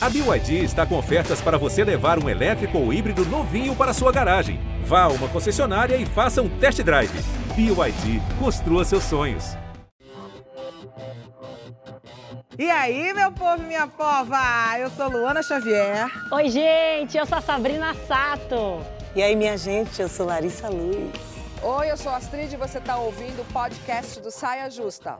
A BYD está com ofertas para você levar um elétrico ou híbrido novinho para sua garagem. Vá a uma concessionária e faça um test drive. BYD, construa seus sonhos. E aí, meu povo e minha pova? Eu sou Luana Xavier. Oi, gente, eu sou a Sabrina Sato. E aí, minha gente, eu sou Larissa Luz. Oi, eu sou a Astrid e você está ouvindo o podcast do Saia Justa.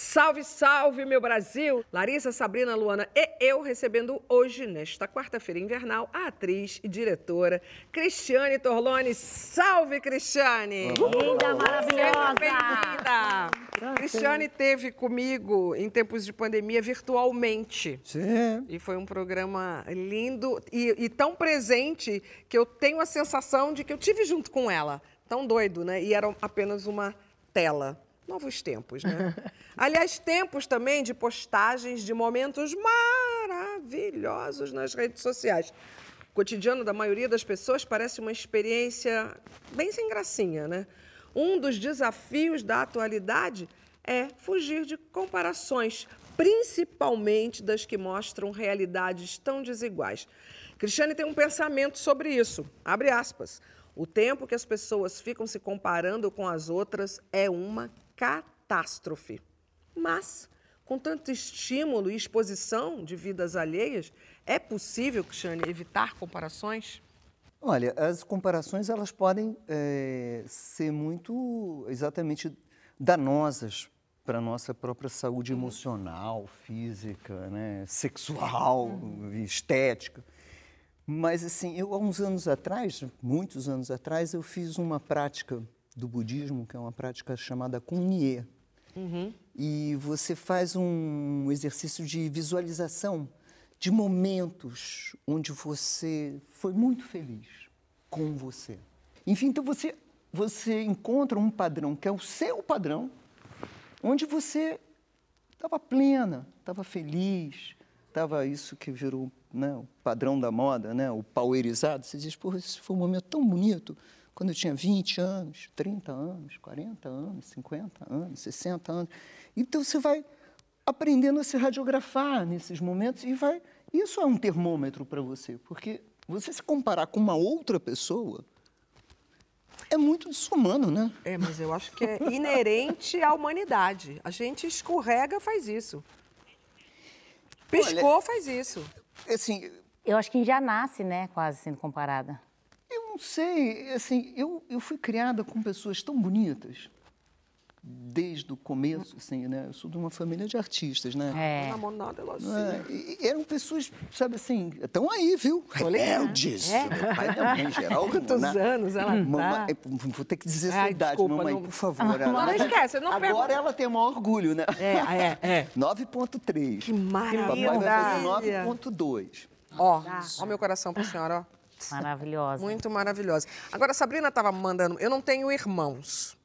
Salve, salve, meu Brasil! Larissa, Sabrina, Luana e eu recebendo hoje, nesta quarta-feira invernal, a atriz e diretora Cristiane Torlone. Salve, Cristiane! Linda, maravilhosa! Bem-vinda! Cristiane teve comigo em tempos de pandemia virtualmente. Sim. E foi um programa lindo e, e tão presente que eu tenho a sensação de que eu tive junto com ela. Tão doido, né? E era apenas uma tela. Novos tempos, né? Aliás, tempos também de postagens de momentos maravilhosos nas redes sociais. O cotidiano da maioria das pessoas parece uma experiência bem sem gracinha, né? Um dos desafios da atualidade é fugir de comparações, principalmente das que mostram realidades tão desiguais. Cristiane tem um pensamento sobre isso. Abre aspas. O tempo que as pessoas ficam se comparando com as outras é uma catástrofe. Mas, com tanto estímulo e exposição de vidas alheias, é possível, Cristiane, evitar comparações? Olha, as comparações elas podem é, ser muito exatamente danosas para a nossa própria saúde emocional, física, né, sexual, estética. Mas assim, eu há uns anos atrás, muitos anos atrás, eu fiz uma prática do budismo, que é uma prática chamada Kunye. Uhum. E você faz um exercício de visualização de momentos onde você foi muito feliz com você. Enfim, então você, você encontra um padrão que é o seu padrão, onde você estava plena, estava feliz, estava isso que virou né, o padrão da moda, né, o powerizado. Você diz, porra, esse foi um momento tão bonito quando eu tinha 20 anos, 30 anos, 40 anos, 50 anos, 60 anos. Então você vai aprendendo a se radiografar nesses momentos e vai. Isso é um termômetro para você, porque você se comparar com uma outra pessoa é muito desumano, né? É, mas eu acho que é inerente à humanidade. A gente escorrega, faz isso. Piscou, Olha, faz isso. Assim, eu acho que já nasce, né, quase sendo comparada. Eu não sei, assim, eu, eu fui criada com pessoas tão bonitas, desde o começo, assim, né? Eu sou de uma família de artistas, né? É. Não nada, ela é, e, eram pessoas, sabe assim, estão aí, viu? Rebeldes. É. Meu pai e mãe, geral. Quantos né? anos ela mamãe, tá? Vou ter que dizer Ai, a idade, desculpa, mamãe, não... por favor. Não, não esquece, não Agora pergunta. ela tem o maior orgulho, né? É, é, é. 9.3. Que maravilha. Papai vai fazer 9.2. Ó, ó meu coração pra senhora, ó. Maravilhosa. Muito maravilhosa. Agora, a Sabrina estava mandando. Eu não tenho irmãos.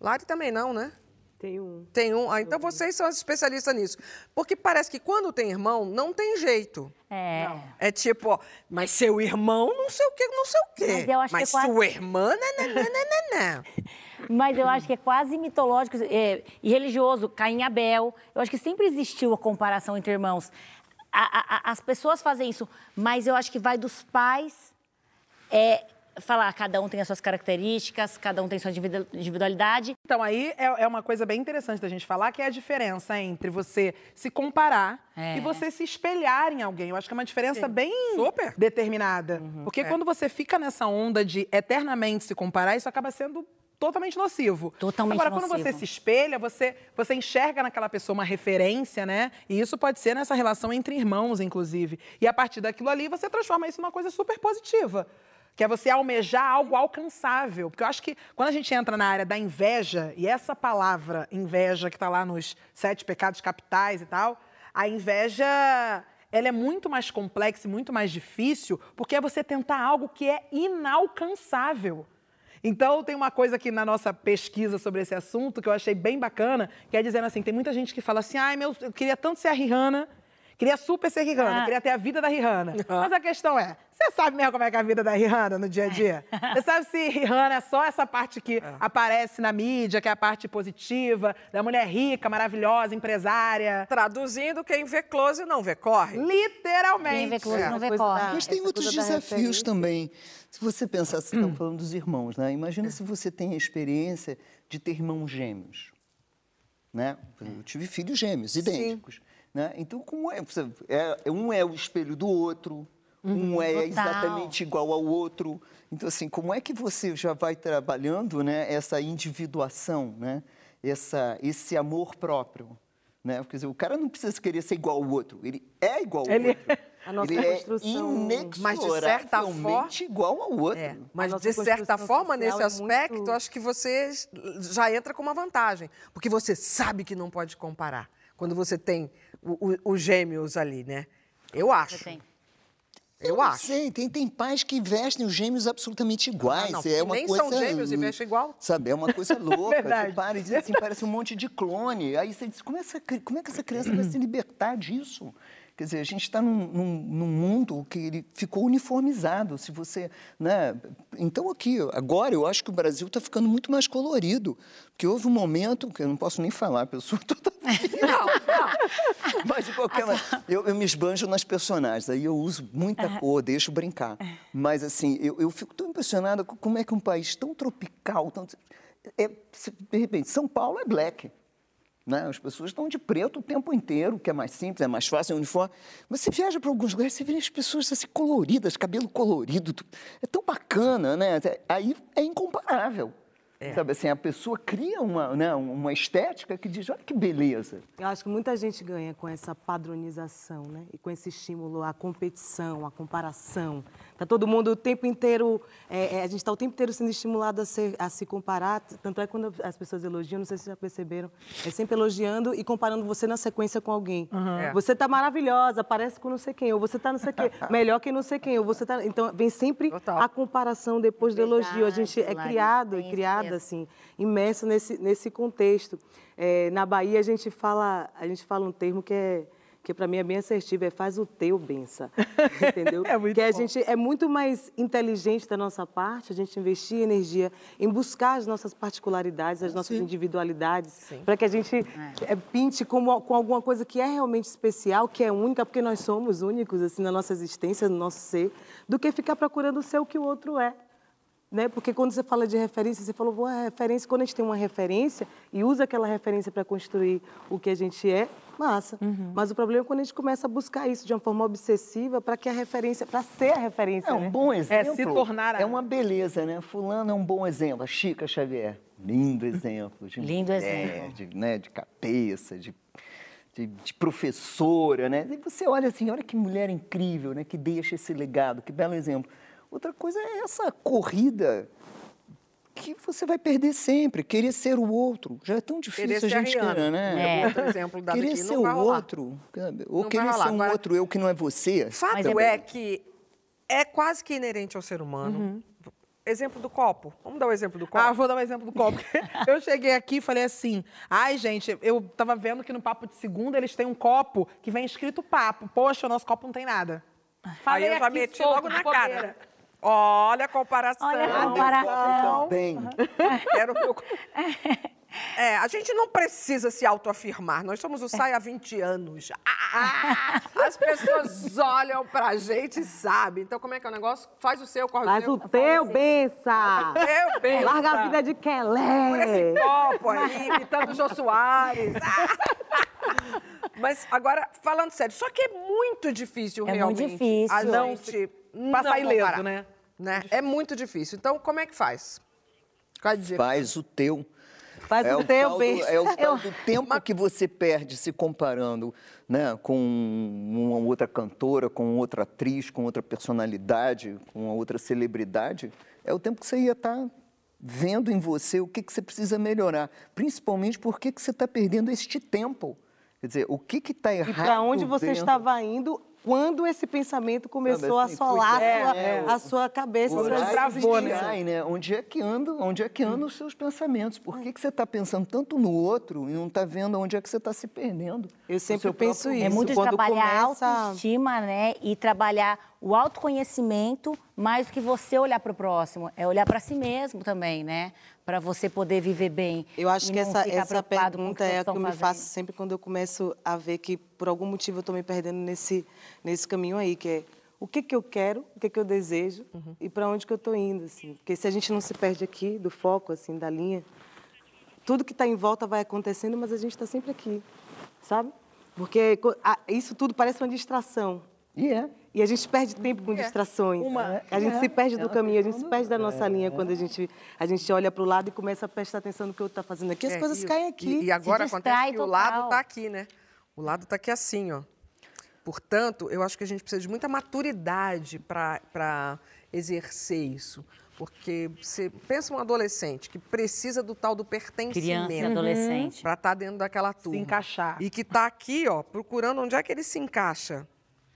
Lari também não, né? Tem um. Tem um. Ah, então vocês são as especialistas nisso. Porque parece que quando tem irmão, não tem jeito. É. É tipo, ó, mas seu irmão não sei o quê, não sei o quê. Mas eu acho que é quase- sua irmã, né, né, né, né. Mas eu acho que é quase mitológico é, e religioso. Caim e Abel. Eu acho que sempre existiu a comparação entre irmãos. A- a- a- as pessoas fazem isso, mas eu acho que vai dos pais é, falar, cada um tem as suas características, cada um tem sua individu- individualidade. Então, aí é, é uma coisa bem interessante da gente falar, que é a diferença entre você se comparar É. e você se espelhar em alguém. Eu acho que é uma diferença bem Super. determinada. Porque É. quando você fica nessa onda de eternamente se comparar, isso acaba sendo totalmente nocivo. Totalmente Agora, quando nocivo. você se espelha, você, você enxerga naquela pessoa uma referência, né? E isso pode ser nessa relação entre irmãos, inclusive. E a partir daquilo ali, você transforma isso numa coisa super positiva. Que é você almejar algo alcançável. Porque eu acho que quando a gente entra na área da inveja, e essa palavra inveja que está lá nos sete pecados capitais e tal, a inveja ela é muito mais complexa e muito mais difícil, porque é você tentar algo que é inalcançável. Então, tem uma coisa aqui na nossa pesquisa sobre esse assunto que eu achei bem bacana, que é dizendo assim, tem muita gente que fala assim, ai, meu, eu queria tanto ser a Rihanna, Queria super ser Rihanna, Ah. queria ter a vida da Rihanna. Mas a questão é, você sabe mesmo como é que é a vida da Rihanna no dia a dia? Você sabe se Rihanna é só essa parte que aparece na mídia, que é a parte positiva, da mulher rica, maravilhosa, empresária? Traduzindo, quem vê close não vê corre. Literalmente. Quem vê close não vê corre. Mas tem essa outros desafios também. Se você pensar, você está falando dos irmãos, né? Imagina se você tem a experiência de ter irmãos gêmeos. Né? Eu tive filhos gêmeos, idênticos. Né? Então, como é? Você- é- Um é o espelho do outro, um é Total. exatamente igual ao outro. Então, assim, como é que você já vai trabalhando né, essa individuação, né? essa, esse amor próprio? Né? Quer dizer, o cara não precisa querer ser igual ao outro, ele é igual ao Ele- outro. A nossa ele construção- é Mas, de certa inexoravelmente igual ao outro. É, mas de certa forma, nesse é aspecto, muito- eu acho que você já entra com uma vantagem. Porque você sabe que não pode comparar. Quando você tem os gêmeos ali, né? Eu acho. Você tem. Eu não acho. sei, tem, tem pais que vestem os gêmeos absolutamente iguais. Ah, não, é uma nem coisa, são gêmeos e vestem igual. Sabe, é uma coisa louca. Verdade. Você para e diz assim, parece um monte de clone. Aí você diz, como, essa, cri- como é que essa criança vai se libertar disso? Quer dizer, a gente está num, num- num mundo que ele ficou uniformizado. Se você, né? Então aqui, agora eu acho que o Brasil está ficando muito mais colorido, porque houve um momento que eu não posso nem falar, a pessoa toda mas de qualquer maneira, eu, eu me esbanjo nas personagens, aí eu uso muita cor, deixo brincar. Mas assim, eu, eu fico tão impressionada com como é que um país tão tropical, tão, é, de repente, São Paulo é black. Né? As pessoas estão de preto o tempo inteiro, que é mais simples, é mais fácil, é uniforme. Mas você viaja para alguns lugares, você vê as pessoas assim, coloridas, cabelo colorido. É tão bacana, né? Aí é incomparável. Sabe assim, a pessoa cria uma, né, uma estética que diz, olha que beleza. Eu acho que muita gente ganha com essa padronização, né? E com esse estímulo à competição, à comparação. Tá todo mundo o tempo inteiro, é, é, a gente está o tempo inteiro sendo estimulado a, ser- a se comparar. Tanto é que quando as pessoas elogiam, não sei se vocês já perceberam, é sempre elogiando e comparando você na sequência com alguém. É. Você tá maravilhosa, parece com não sei quem, ou você tá não sei quem, melhor que não sei quem, ou você tá. Então vem sempre Total. a comparação depois do elogio. A gente é criado e criada assim, imerso nesse, nesse contexto. É, na Bahia a gente fala a gente fala um termo que é que para mim é bem assertivo, é faz o teu bença, entendeu? É muito que a bom. gente é muito mais inteligente da nossa parte, a gente investir energia em buscar as nossas particularidades, as nossas individualidades, para que a gente é, pinte como, com alguma coisa que é realmente especial, que é única, porque nós somos únicos assim na nossa existência, no nosso ser, do que ficar procurando ser o que o outro é né? Porque quando você fala de referência, você falou, boa referência, quando a gente tem uma referência e usa aquela referência para construir o que a gente é, massa. Mas o problema é quando a gente começa a buscar isso de uma forma obsessiva para que a referência, para ser a referência, É um né? bom exemplo. se tornar a- É uma beleza, né? Fulano é um bom exemplo. A Chica Xavier, lindo exemplo. De Lindo mulher, exemplo. De, né, de cabeça, de, de, de professora, né? E você olha assim, olha que mulher incrível, né? Que deixa esse legado, que belo exemplo. Outra coisa é essa corrida que você vai perder sempre, querer ser o outro. Já é tão difícil Querer a a gente Rihanna. querer, né? É. Outro exemplo dado Querer aqui, ser o outro, ou Não querer ser um Agora- outro eu que não é você. Fato é, é- que é quase que inerente ao ser humano. Exemplo do copo. Vamos dar o exemplo do copo? Ah, vou dar um exemplo do copo. Eu cheguei aqui e falei assim: ai, gente, eu tava vendo que no papo de segunda eles têm um copo que vem escrito papo. Poxa, o nosso copo não tem nada. Aí Falei eu já aqui meti logo na cara. Olha a comparação. Olha a comparação. Bem, Era o meu... É, a gente não precisa se autoafirmar. Nós somos o SAI há 20 anos. Ah, as pessoas olham pra gente e sabem. Então, como é que é o negócio? Faz o seu, corre Faz o o seu. teu bença! Eu bem. Larga a vida de Por Kelé! esse copo aí, imitando o Jô Soares. Ah! Mas agora, falando sério, só que é muito difícil É muito realmente difícil. a gente não Passar ileso, comparar, né? né? É muito difícil. Então, como é que faz? Qual é a dica? faz o teu. Faz é o teu do-! É o tal do tempo que você perde se comparando né, com uma outra cantora, com outra atriz, com outra personalidade, com uma outra celebridade. É o tempo que você ia estar vendo em você o que, que você precisa melhorar. Principalmente porque que você está perdendo este tempo. Quer dizer, o que está errado E para onde você dentro- estava indo quando esse pensamento começou assim, a assolar foi- a, sua, é, a sua cabeça. Por travou, né? ai, né? Onde é que anda, onde é que andam os seus pensamentos? Por que, que você está pensando tanto no outro e não está vendo onde é que você está se perdendo? Eu sempre penso próprio- isso. É muito quando trabalhar começa- a autoestima, né? E trabalhar o autoconhecimento mais do que você olhar para o próximo. É olhar para si mesmo também, né? Para você poder viver bem. Eu acho que essa, essa pergunta os é a que eu estão me faço fazendo. sempre quando eu começo a ver que, por algum motivo, eu estou me perdendo nesse, nesse caminho aí, que é o que, que eu quero, o que, que eu desejo e para onde que eu estou indo, assim. Porque se a gente não se perde aqui do foco, assim, da linha, tudo que está em volta vai acontecendo, mas a gente está sempre aqui, sabe? Porque isso tudo parece uma distração. E é. E a gente perde tempo com distrações. A gente se perde do caminho, a gente se perde da nossa linha quando a gente, a gente olha para o lado e começa a prestar atenção no que o outro está fazendo aqui. As É, coisas e- caem aqui. E, e agora Se acontece que o total. lado está aqui, né? O lado está aqui assim, ó. Portanto, eu acho que a gente precisa de muita maturidade para exercer isso. Porque você pensa um adolescente que precisa do tal do Criança e pertencimento adolescente. para estar dentro daquela turma. encaixar. E que está aqui, ó, procurando onde é que ele se encaixa.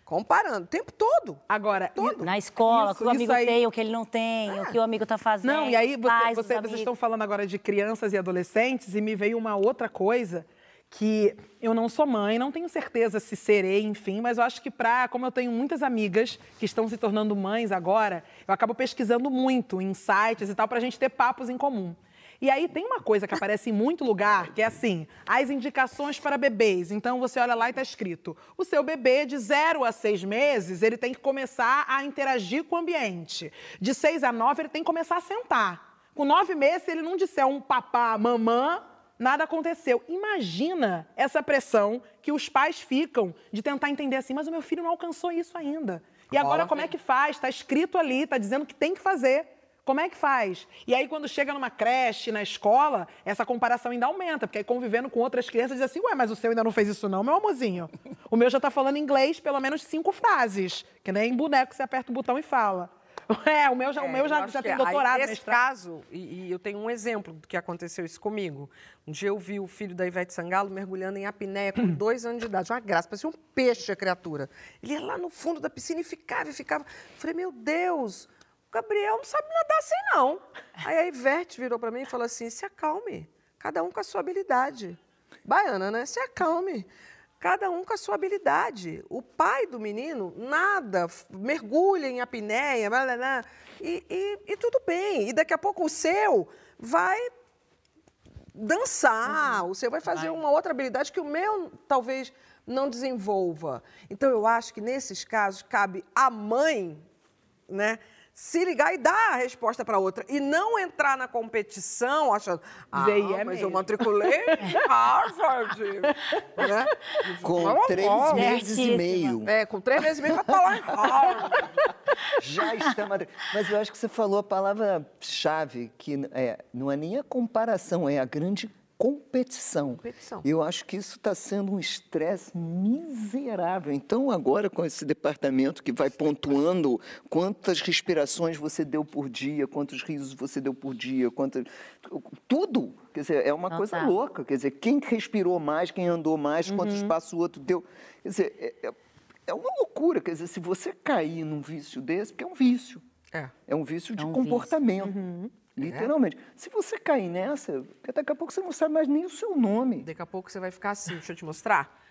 Comparando, o tempo todo. Agora, Todo. Na escola, o que o amigo aí- tem, o que ele não tem, o que o amigo tá fazendo. Não, e aí você- você- vocês estão falando agora de crianças e adolescentes e me veio uma outra coisa que eu não sou mãe, não tenho certeza se serei, enfim, mas eu acho que para, como eu tenho muitas amigas que estão se tornando mães agora, eu acabo pesquisando muito em sites e tal para a gente ter papos em comum. E aí tem uma coisa que aparece em muito lugar, que é assim, as indicações para bebês. Então você olha lá e está escrito: o seu bebê de 0 a 6 meses, ele tem que começar a interagir com o ambiente. De 6 a 9, ele tem que começar a sentar. Com 9 meses, se ele não disser um papá, mamã, nada aconteceu. Imagina essa pressão que os pais ficam de tentar entender assim, mas o meu filho não alcançou isso ainda. E agora como é que faz? Está escrito ali, está dizendo que tem que fazer. Como é que faz? E aí, quando chega numa creche, na escola, essa comparação ainda aumenta, porque aí convivendo com outras crianças, diz assim, ué, mas o seu ainda não fez isso não, meu amorzinho. O meu já está falando inglês pelo menos cinco frases, que nem boneco, você aperta o botão e fala. É, o meu já, o meu eu já, já tem é. doutorado, Aí, nesse caso, e, e eu tenho um exemplo do que aconteceu isso comigo. Um dia eu vi o filho da Ivete Sangalo mergulhando em apneia com dois anos de idade. Uma graça, parecia um peixe a criatura. Ele ia lá no fundo da piscina e ficava, e ficava. Falei, meu Deus, Gabriel não sabe nadar assim, não. Aí a Ivete virou para mim e falou assim, se acalme, cada um com a sua habilidade. Baiana, né? Se acalme. Cada um com a sua habilidade. O pai do menino, nada, mergulha em apneia, blá, blá, blá, e, e- e tudo bem. E daqui a pouco o seu vai dançar, o seu vai fazer uma outra habilidade que o meu talvez não desenvolva. Então eu acho que nesses casos cabe à mãe, né? Se ligar e dar a resposta para outra. E não entrar na competição achando. Ah, "E é mas eu mesmo." matriculei em Harvard. né? Com Vamos três embora. meses e meio. É, com três meses e meio vai estar lá em Harvard. Já está madre. Mas eu acho que você falou a palavra-chave, que é, não é nem a comparação, é a grande competição. Competição. Eu acho que isso está sendo um estresse miserável. Então, agora, com esse departamento que vai pontuando quantas respirações você deu por dia, quantos risos você deu por dia, quantas... tudo. Quer dizer, é uma coisa Total. louca. Quer dizer, quem respirou mais, quem andou mais, quantos passos o outro deu. Quer dizer, é, é- é uma loucura. Quer dizer, se você cair num vício desse, porque é um vício. É. É um vício de um comportamento. Literalmente. Se você cair nessa, daqui a pouco você não sabe mais nem o seu nome. Daqui a pouco você vai ficar assim, deixa eu te mostrar.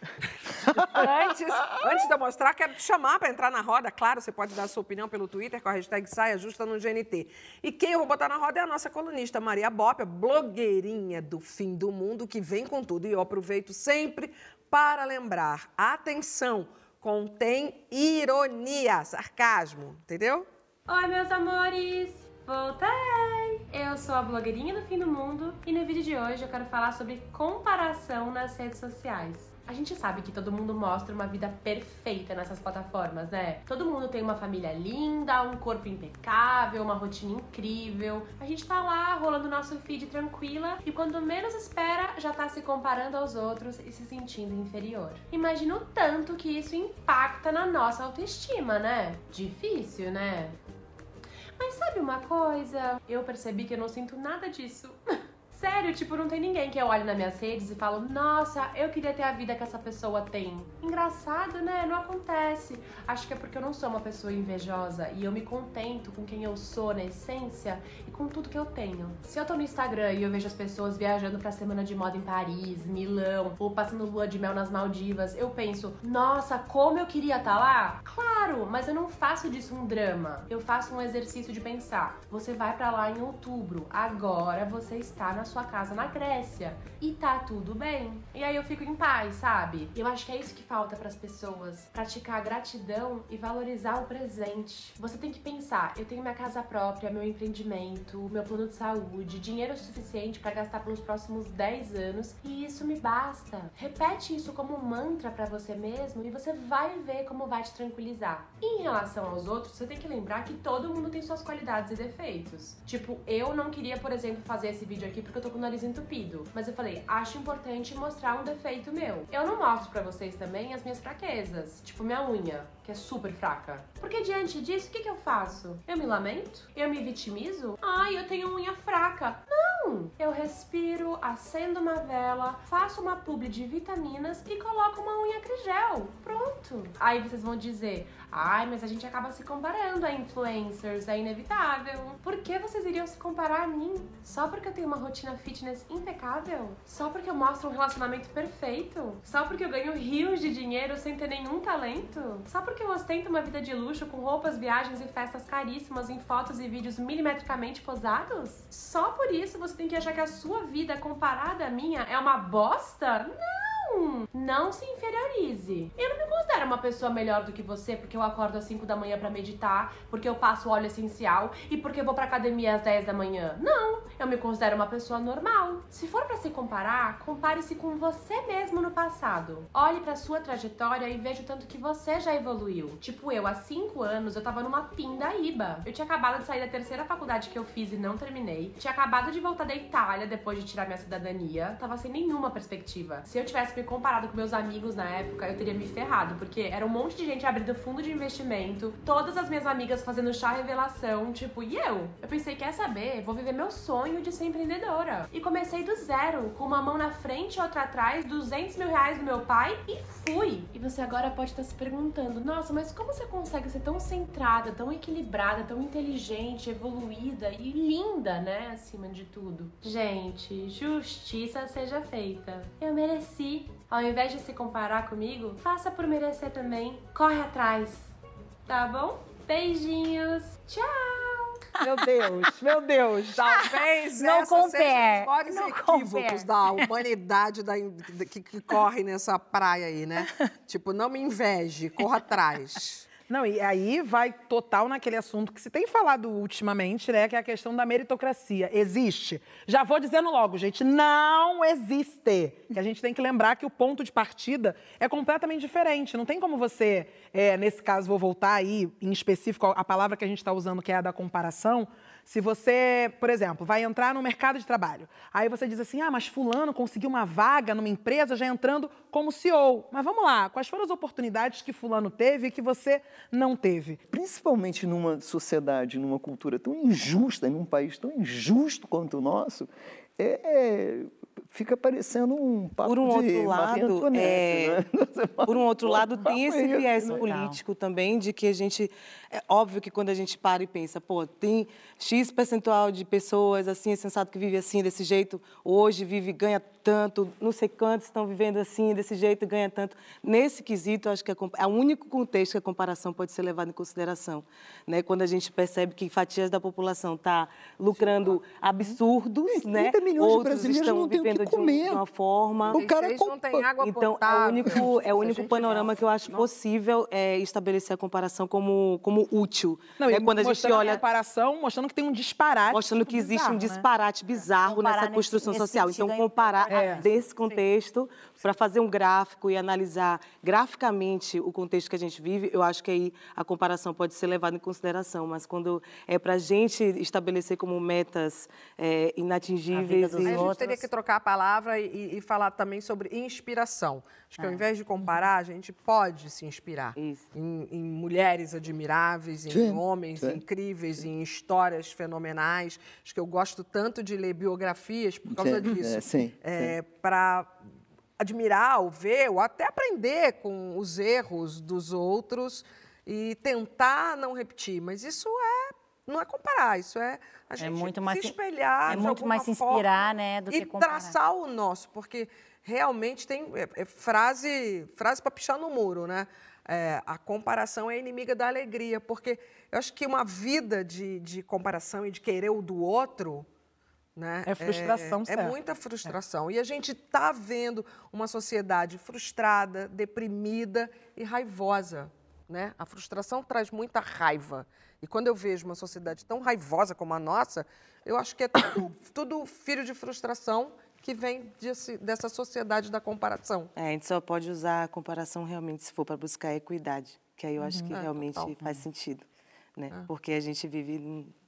antes, antes de eu mostrar, quero te chamar para entrar na roda. Claro, você pode dar a sua opinião pelo Twitter com a hashtag Saia Justa no GNT. E quem eu vou botar na roda é a nossa colunista Maria Bop, a blogueirinha do fim do mundo, que vem com tudo. E eu aproveito sempre para lembrar, atenção, contém ironia, sarcasmo, entendeu? Oi, meus amores! Voltei! Eu sou a blogueirinha do fim do mundo e no vídeo de hoje eu quero falar sobre comparação nas redes sociais. A gente sabe que todo mundo mostra uma vida perfeita nessas plataformas, né? Todo mundo tem uma família linda, um corpo impecável, uma rotina incrível. A gente tá lá rolando nosso feed tranquila e quando menos espera já tá se comparando aos outros e se sentindo inferior. Imagina o tanto que isso impacta na nossa autoestima, né? Difícil, né? Mas sabe uma coisa? Eu percebi que eu não sinto nada disso. Sério, tipo, não tem ninguém que eu olhe nas minhas redes e falo, nossa, eu queria ter a vida que essa pessoa tem. Engraçado, né? Não acontece. Acho que é porque eu não sou uma pessoa invejosa e eu me contento com quem eu sou na essência e com tudo que eu tenho. Se eu tô no Instagram e eu vejo as pessoas viajando pra semana de moda em Paris, Milão, ou passando lua de mel nas Maldivas, eu penso, nossa, como eu queria estar tá lá? Claro, mas eu não faço disso um drama. Eu faço um exercício de pensar. Você vai para lá em outubro. Agora você está na sua casa na Grécia e tá tudo bem. E aí eu fico em paz, sabe? Eu acho que é isso que falta para as pessoas, praticar gratidão e valorizar o presente. Você tem que pensar, eu tenho minha casa própria, meu empreendimento, meu plano de saúde, dinheiro suficiente para gastar pelos próximos 10 anos e isso me basta. Repete isso como um mantra para você mesmo e você vai ver como vai te tranquilizar. Em relação aos outros, você tem que lembrar que todo mundo tem suas qualidades e defeitos. Tipo, eu não queria, por exemplo, fazer esse vídeo aqui porque eu tô com o nariz entupido, mas eu falei, acho importante mostrar um defeito meu. Eu não mostro para vocês também as minhas fraquezas, tipo minha unha, que é super fraca. Porque diante disso, o que, que eu faço? Eu me lamento? Eu me vitimizo? Ai, eu tenho unha fraca. Não! Respiro, acendo uma vela, faço uma publi de vitaminas e coloco uma unha crigel. Pronto. Aí vocês vão dizer, ai, mas a gente acaba se comparando a influencers, é inevitável. Por que vocês iriam se comparar a mim? Só porque eu tenho uma rotina fitness impecável? Só porque eu mostro um relacionamento perfeito? Só porque eu ganho rios de dinheiro sem ter nenhum talento? Só porque eu ostento uma vida de luxo com roupas, viagens e festas caríssimas em fotos e vídeos milimetricamente posados? Só por isso você tem que achar que a sua vida comparada à minha é uma bosta? Não! Não se inferiorize. Eu não me considero uma pessoa melhor do que você porque eu acordo às 5 da manhã para meditar, porque eu passo óleo essencial e porque eu vou pra academia às 10 da manhã. Não, eu me considero uma pessoa normal. Se for para se comparar, compare-se com você mesmo no passado. Olhe para sua trajetória e veja o tanto que você já evoluiu. Tipo eu, há 5 anos eu tava numa pindaíba. Eu tinha acabado de sair da terceira faculdade que eu fiz e não terminei. Tinha acabado de voltar da Itália depois de tirar minha cidadania. Tava sem nenhuma perspectiva. Se eu tivesse comparado com meus amigos na época, eu teria me ferrado, porque era um monte de gente abrindo fundo de investimento, todas as minhas amigas fazendo chá revelação, tipo, e eu? Eu pensei, quer saber? Vou viver meu sonho de ser empreendedora. E comecei do zero, com uma mão na frente e outra atrás, 200 mil reais do meu pai e fui. E você agora pode estar se perguntando, nossa, mas como você consegue ser tão centrada, tão equilibrada, tão inteligente, evoluída e linda, né? Acima de tudo. Gente, justiça seja feita. Eu mereci ao invés de se comparar comigo, faça por merecer também. Corre atrás, tá bom? Beijinhos, tchau! Meu Deus, meu Deus. Talvez Não seja compare, os maiores não equívocos compare. da humanidade da, da- que, que corre nessa praia aí, né? tipo, não me inveje, corra atrás. Não, e aí vai total naquele assunto que se tem falado ultimamente, né? Que é a questão da meritocracia. Existe? Já vou dizendo logo, gente, não existe. Que a gente tem que lembrar que o ponto de partida é completamente diferente. Não tem como você, é, nesse caso, vou voltar aí, em específico, a palavra que a gente está usando, que é a da comparação. Se você, por exemplo, vai entrar no mercado de trabalho, aí você diz assim: ah, mas Fulano conseguiu uma vaga numa empresa já entrando como CEO. Mas vamos lá, quais foram as oportunidades que Fulano teve e que você não teve? Principalmente numa sociedade, numa cultura tão injusta, num país tão injusto quanto o nosso, é, fica parecendo um papo Por um de outro lado, é, né? Por um outro "Pô, lado, tem esse é viés né?" político também de que a gente. É óbvio que quando a gente para e pensa, pô, tem X percentual de pessoas assim, é sensato que vive assim, desse jeito, hoje vive, ganha tanto, não sei quantos estão vivendo assim, desse jeito, ganha tanto. Nesse quesito, acho que é, é o único contexto que a comparação pode ser levada em consideração. Né? Quando a gente percebe que fatias da população está lucrando absurdos, né? 30 milhões de Outros brasileiros estão não têm o que vivendo de um- comer. de uma forma. O cara Vocês não têm água Então, é o único, é a o único panorama que eu acho possível é estabelecer a comparação como, como útil. Não, é e quando a gente olha, comparação, mostrando que tem um disparate. mostrando que existe bizarro, um né? disparate bizarro Comparar nessa nesse- construção nesse social. sentido Então, é comparar É. desse contexto para fazer um gráfico e analisar graficamente o contexto que a gente vive, eu acho que aí a comparação pode ser levada em consideração. Mas quando é para a gente estabelecer como metas é, inatingíveis vida dos Aí a gente outros. teria que trocar a palavra e, e falar também sobre inspiração. Acho que ao invés de comparar, a gente pode se inspirar Isso. em, em mulheres admiráveis, em Sim, homens sim. incríveis, em histórias fenomenais. Acho que eu gosto tanto de ler biografias por causa Sim, disso. é, sim, Para admirar, ou ver, ou até aprender com os erros dos outros e tentar não repetir. Mas isso é não é comparar, isso é a gente muito mais se espelhar é muito mais se inspirar, né, do e que comparar. traçar o nosso, porque realmente tem é, é frase frase para pichar no muro, né? É, a comparação é inimiga da alegria, porque eu acho que uma vida de, de comparação e de querer o do outro, né? É frustração, é, certo. muita frustração. E a gente está vendo uma sociedade frustrada, deprimida e raivosa. Né? A frustração traz muita raiva. E quando eu vejo uma sociedade tão raivosa como a nossa, eu acho que é tudo, tudo filho de frustração que vem desse- dessa sociedade da comparação. É, a gente só pode usar a comparação realmente se for para buscar equidade, que aí eu acho que É, realmente total. faz sentido, né? Porque a gente vive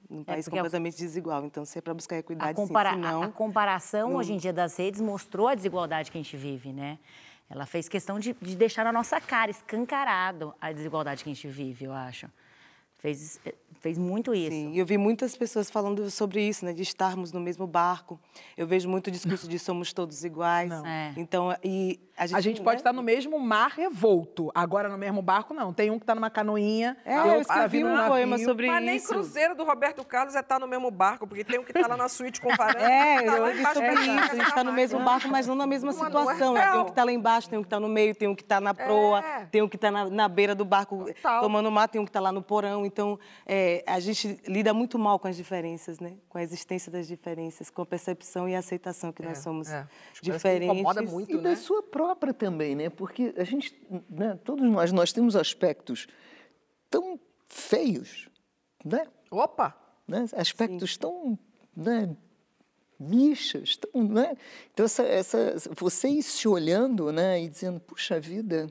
num, país é o- completamente desigual, então se é para buscar A, equidade, compara- sim, a- senão... a comparação hoje em dia das redes mostrou a desigualdade que a gente vive, né? Ela fez questão de, de deixar na nossa cara, escancarado, a desigualdade que a gente vive, eu acho. Fez, fez muito isso. Sim, e eu vi muitas pessoas falando sobre isso, né, de estarmos no mesmo barco. Eu vejo muito discurso de somos todos iguais. Não. É. Então, e a gente, A gente pode né? estar no mesmo mar revolto. Agora, no mesmo barco, não. Tem um que está numa canoinha, É, eu tá escrevi um poema sobre Mas nem isso. cruzeiro do Roberto Carlos é estar no mesmo barco, porque tem um que está lá na suíte com varanda. É, tá eu ouvi sobre da isso. A gente está no da mesmo máquina. barco, mas não na mesma é situação. né? Tem um que está lá embaixo, tem um que está no meio, tem um que está na proa, É. tem um que está na, na beira do barco Total. tomando mar, tem um que está lá no porão. Então, é, a gente lida muito mal com as diferenças, né? Com a existência das diferenças, com a percepção e a aceitação que nós somos é. Acho que diferentes. incomoda muito. E né? da sua própria também, né? Porque a gente, né, todos nós, nós temos aspectos tão feios, né? Opa! né? Aspectos tão, né? Bichas, tão, né? Então, essa, essa, você se olhando, né? E dizendo, puxa vida,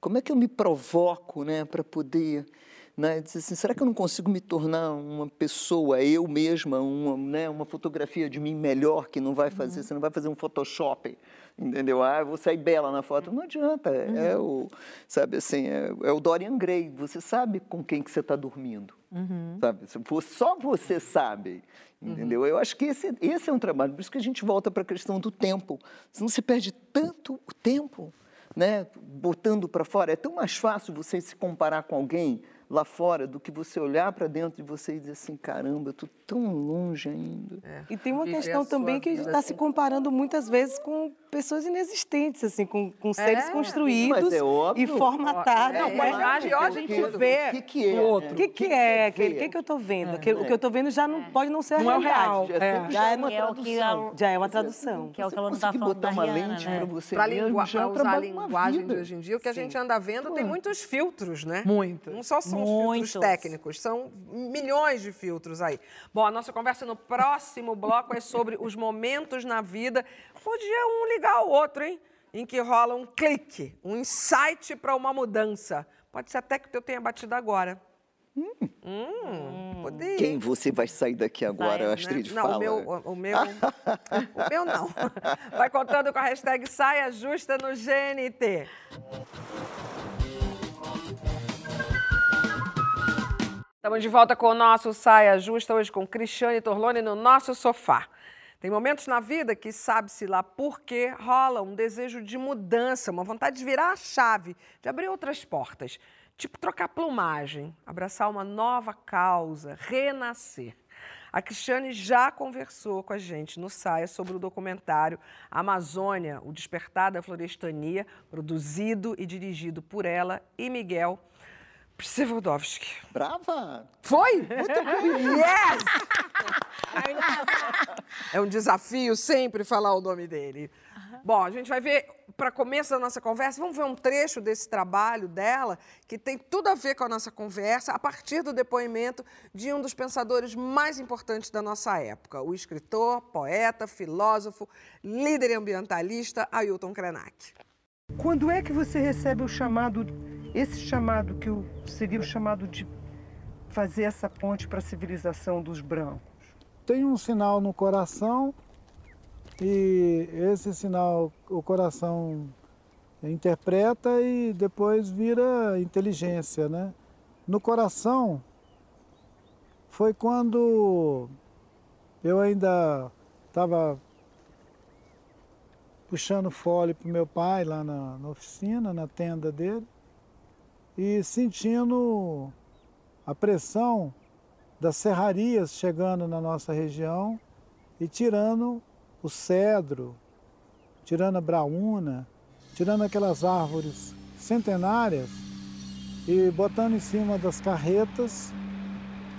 como é que eu me provoco, né? Para poder, né? Dizer assim, será que eu não consigo me tornar uma pessoa, eu mesma, uma, né? Uma fotografia de mim melhor que não vai fazer, você não vai fazer um Photoshop, entendeu? Ah, eu vou sair bela na foto. Não adianta, é, é o, sabe assim, é, é o Dorian Gray, você sabe com quem que você está dormindo. Sabe? Se for- Só você sabe, entendeu? Eu acho que esse, esse é um trabalho, por isso que a gente volta para a questão do tempo. Senão você perde tanto tempo, né? Botando para fora. É tão mais fácil você se comparar com alguém lá fora do que você olhar para dentro de você e dizer assim, caramba, eu estou tão longe ainda. E tem uma Viver questão também que a gente está assim. se comparando muitas vezes com pessoas inexistentes, assim, com, com seres É, construídos mas é e formatados. Não, com a É, pior a gente vê O que que é, do outro. O que, que, que é aquele? O que, que eu estou vendo? Aquele- O que eu estou vendo já não, pode não ser a Não é o realidade. real. Já É. Já é uma é o tradução. a- Já é uma tradução. Que é o que Você ela não está falando botar da uma lente né? para você mesmo, já é usar a linguagem de hoje em dia, o que a gente anda vendo tem muitos filtros, né? Muito. Não só os Muitos. filtros técnicos, são milhões de filtros aí. Bom, a nossa conversa no próximo bloco é sobre os momentos na vida. Podia um ligar ao outro, hein? Em que rola um clique, um insight para uma mudança. Pode ser até que o teu tenha batido agora. Hum, podia. Quem você vai sair daqui agora, Vai, a Astrid Não, fala. o meu, o, o meu, o meu não. Vai contando com a hashtag Saia Justa no GNT. Estamos de volta com o nosso Saia Justa, hoje com Cristiane Torlone no nosso sofá. Tem momentos na vida que sabe-se lá por quê rola um desejo de mudança, uma vontade de virar a chave, de abrir outras portas. Tipo trocar plumagem, abraçar uma nova causa, renascer. A Cristiane já conversou com a gente no Saia sobre o documentário Amazônia, o Despertar da Florestania, produzido e dirigido por ela e Miguel Przewodowski. Brava! Foi? yes! É um desafio sempre falar o nome dele. Bom, a gente vai ver, para começo da nossa conversa, vamos ver um trecho desse trabalho dela, que tem tudo a ver com a nossa conversa, a partir do depoimento de um dos pensadores mais importantes da nossa época, o escritor, poeta, filósofo, líder ambientalista, Ailton Krenak. Quando é que você recebe o chamado, esse chamado que o- seria o chamado de fazer essa ponte para a civilização dos brancos? Tem um sinal no coração e esse sinal o coração interpreta e depois vira inteligência, né? No coração foi quando eu ainda estava puxando fole para o meu pai lá na, na oficina, na tenda dele, e sentindo a pressão das serrarias chegando na nossa região e tirando o cedro, tirando a braúna, tirando aquelas árvores centenárias e botando em cima das carretas,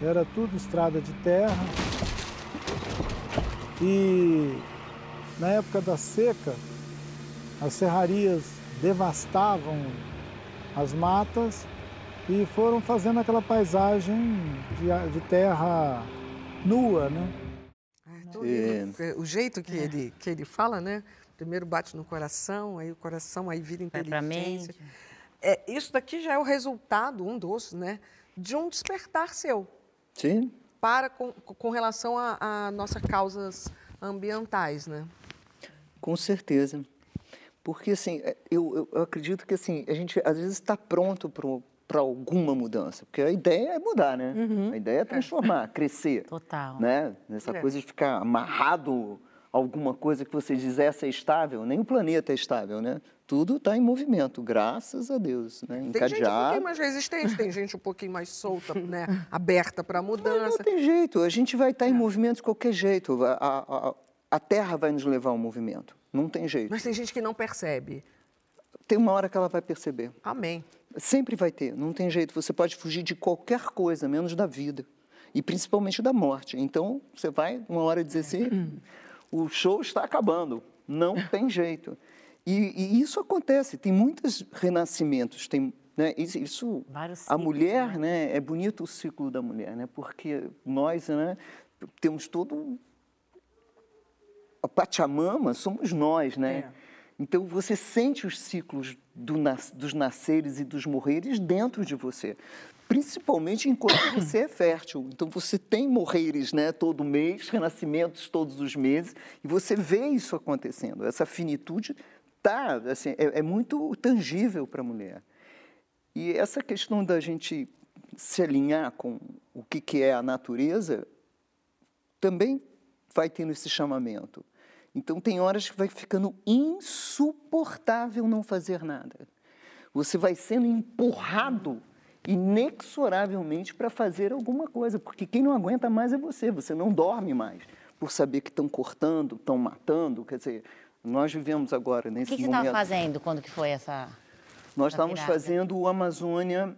era tudo estrada de terra. E na época da seca, as serrarias devastavam as matas e foram fazendo aquela paisagem de, de terra nua, né? É. O jeito que, ele, que ele fala, né? Primeiro bate no coração, aí o coração aí vira inteligência. É, isso daqui já é o resultado, um dos, né? De um despertar seu. Sim. Para com, com relação a, a nossas causas ambientais, né? Com certeza. Porque, assim, é, eu, eu acredito que, assim, a gente às vezes está pronto para alguma mudança. Porque a ideia é mudar, né? Uhum. A ideia é transformar, crescer. Total. Né? Essa É. coisa de ficar amarrado a alguma coisa que você diz essa é estável, nem o planeta é estável, né? Tudo está em movimento, graças a Deus, né? Tem gente um Encadeado. pouquinho mais resistente, tem gente um pouquinho mais solta, né? Aberta para mudança. Não tem jeito, a gente vai estar em movimento de qualquer jeito. A, a, a- a Terra vai nos levar ao movimento. Não tem jeito. Mas tem gente que não percebe. Tem uma hora que ela vai perceber. Amém. Sempre vai ter, não tem jeito. Você pode fugir de qualquer coisa, menos da vida. E principalmente da morte. Então, você vai uma hora dizer assim, o show está acabando. Não tem jeito. E, e isso acontece, tem muitos renascimentos, tem, né, isso, Vários a ciclos, mulher, né? é bonito o ciclo da mulher, né, porque nós, né, temos todo a Pachamama somos nós, né? Então você sente os ciclos do dos nasceres e dos morreres dentro de você, principalmente enquanto você é fértil. Então você tem morreres, né, todo mês, renascimentos todos os meses, e você vê isso acontecendo. Essa finitude tá, assim, é, é muito tangível para a mulher. E essa questão da gente se alinhar com o que, que é a natureza também vai tendo esse chamamento. Então, tem horas que vai ficando insuportável não fazer nada. Você vai sendo empurrado inexoravelmente para fazer alguma coisa, porque quem não aguenta mais é você, você não dorme mais, por saber que estão cortando, estão matando, quer dizer, nós vivemos agora O nesse que, que você momento... estava fazendo quando que foi essa... Nós essa estávamos fazendo o Amazônia,